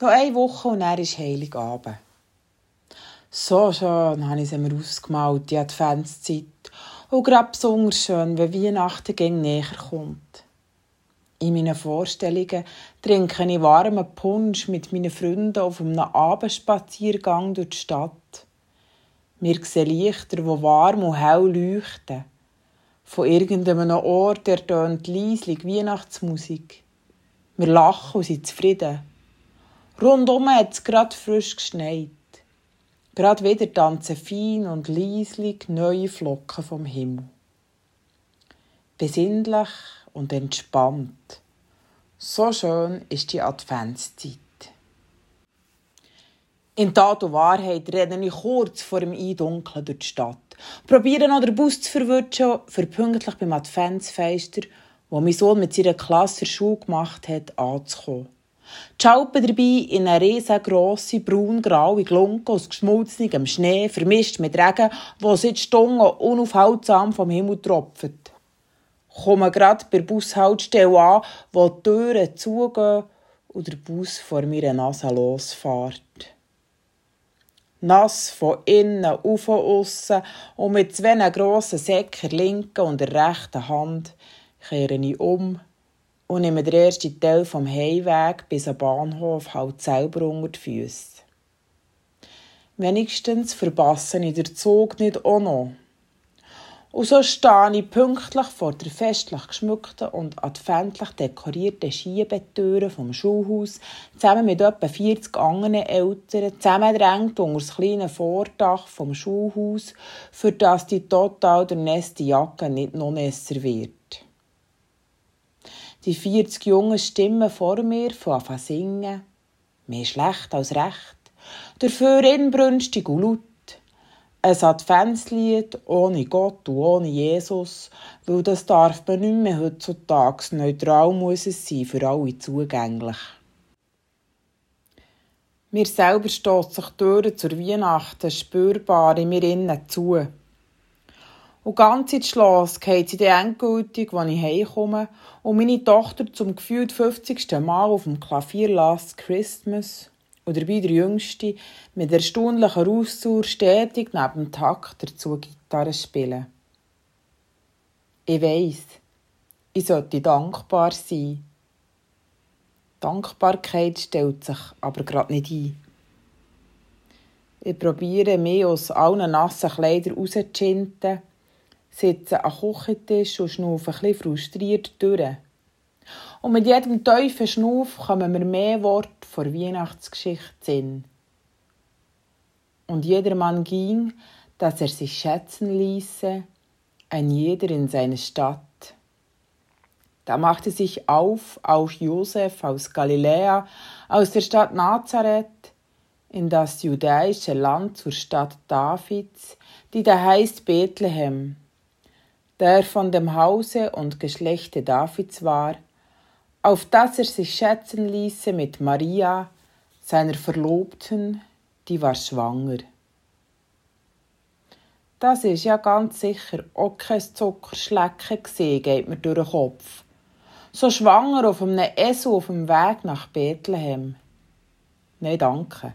Noch eine Woche und er ist Heiligabend. So schön habe ich es mir ausgemalt, die Adventszeit. Und gerade besonders schön, wenn Weihnachten gegen näher kommt. In meinen Vorstellungen trinke ich warmen Punsch mit meinen Freunden auf einem Abendspaziergang durch die Stadt. Wir sehen Lichter, die warm und hell leuchten. Von irgendeinem Ort ertönt leislich Weihnachtsmusik. Wir lachen und sind zufrieden. Rundum hat es gerade frisch geschneit. Gerade wieder tanzen fein und leislich neue Flocken vom Himmel. Besinnlich und entspannt. So schön ist die Adventszeit. In Tat und Wahrheit renne ich kurz vor dem Eindunkeln durch die Stadt. Probiere noch den Bus zu verwutschen, für pünktlich beim Adventsfeister, wo mein Sohn mit seiner Klasse Schule gemacht hat, anzukommen. Die Schaupe dabei in eine riesengrosse, braun-graue Glunke aus geschmolzenem Schnee, vermischt mit Regen, wo seit Stunden unaufhaltsam vom Himmel tropft. Komme grad bei der Bushaltestelle an, wo die Türen zugehen und der Bus vor meiner Nase losfährt. Nass von innen auf und aussen und mit zwei grossen Säcken linken und der rechten Hand kehre ich um und nehme den ersten Teil vom Heimweg bis am Bahnhof halt selber unter die Füsse. Wenigstens verpasse ich den Zug nicht auch noch. Und so stehe ich pünktlich vor der festlich geschmückten und adventlich dekorierten Schiebetüre vom Schulhaus, zusammen mit etwa 40 anderen Eltern, zusammendrängt unter das kleine Vordach vom Schulhaus, für das die total durchnässte Jacke nicht noch nässer wird. Die 40 jungen Stimmen vor mir fangen an singen. Mehr schlecht als recht. Dafür inbrünstig und laut. Ein Adventslied ohne Gott und ohne Jesus, weil das darf man nicht mehr heutzutage. Neutral muss es sein, für alle zugänglich. Mir selber stößt sich die Türe zur Weihnachten spürbar in mir innen zu. Und ganz ins Schloss geht sie dann endgültig, wenn ich heimkomme und meine Tochter zum gefühlt 50. Mal auf dem Klavier Last Christmas und dabei der Jüngste mit erstaunlicher Ausdauer stetig neben dem Takt dazu Gitarre spielen. Ich weiss, ich sollte dankbar sein. Dankbarkeit stellt sich aber gerade nicht ein. Ich probiere, mich aus allen nassen Kleidern rauszuschinden sitze am Küchentisch und schnaufe ein bisschen frustriert durch. Und mit jedem tiefen Schnuff kommen mir mehr Worte vor Weihnachtsgeschichte Sinn. Und jedermann ging, dass er sich schätzen ließe, ein jeder in seine Stadt. Da machte sich auf auch Josef aus Galiläa, aus der Stadt Nazareth, in das judäische Land zur Stadt Davids, die da heißt Bethlehem, der von dem Hause und Geschlechte Davids war, auf dass er sich schätzen ließe mit Maria, seiner Verlobten, die war schwanger. Das ist ja ganz sicher auch kein Zuckerschlecken gesehen, geht mir durch den Kopf. So schwanger auf einem Esel auf dem Weg nach Bethlehem. Nein, danke.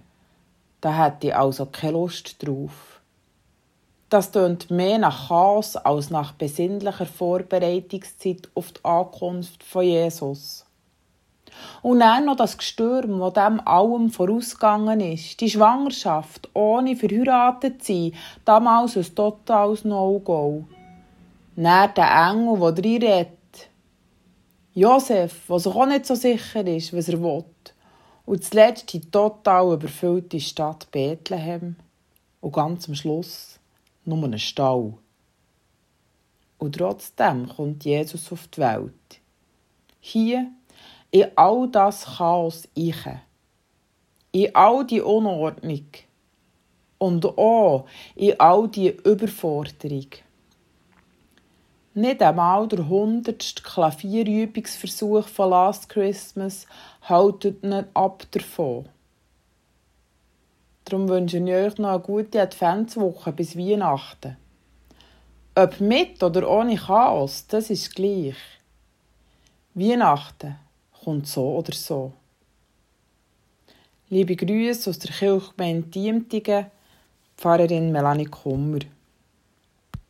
Da hätte ich also keine Lust drauf. Das tönt mehr nach Chaos als nach besinnlicher Vorbereitungszeit auf die Ankunft von Jesus. Und dann noch das Gestürm, das dem allem vorausgegangen ist. Die Schwangerschaft, ohne verheiratet zu sein, damals ein totales No-Go. Dann der Engel, der reinredet. Josef, der sich auch nicht so sicher ist, was er will. Und zuletzt die total überfüllte Stadt Bethlehem. Und ganz am Schluss nur ein Stall. Und trotzdem kommt Jesus auf die Welt. Hier, in all das Chaos ich, in all die Unordnung und auch in all die Überforderung. Nicht einmal der hundertste Klavierübungsversuch von Last Christmas haltet ihn ab davon. Darum wünsche ich euch noch eine gute Adventswoche bis Weihnachten. Ob mit oder ohne Chaos, das ist gleich. Weihnachten kommt so oder so. Liebe Grüße aus der Kirchgemeinde Diemtigen, Pfarrerin Melanie Kummer.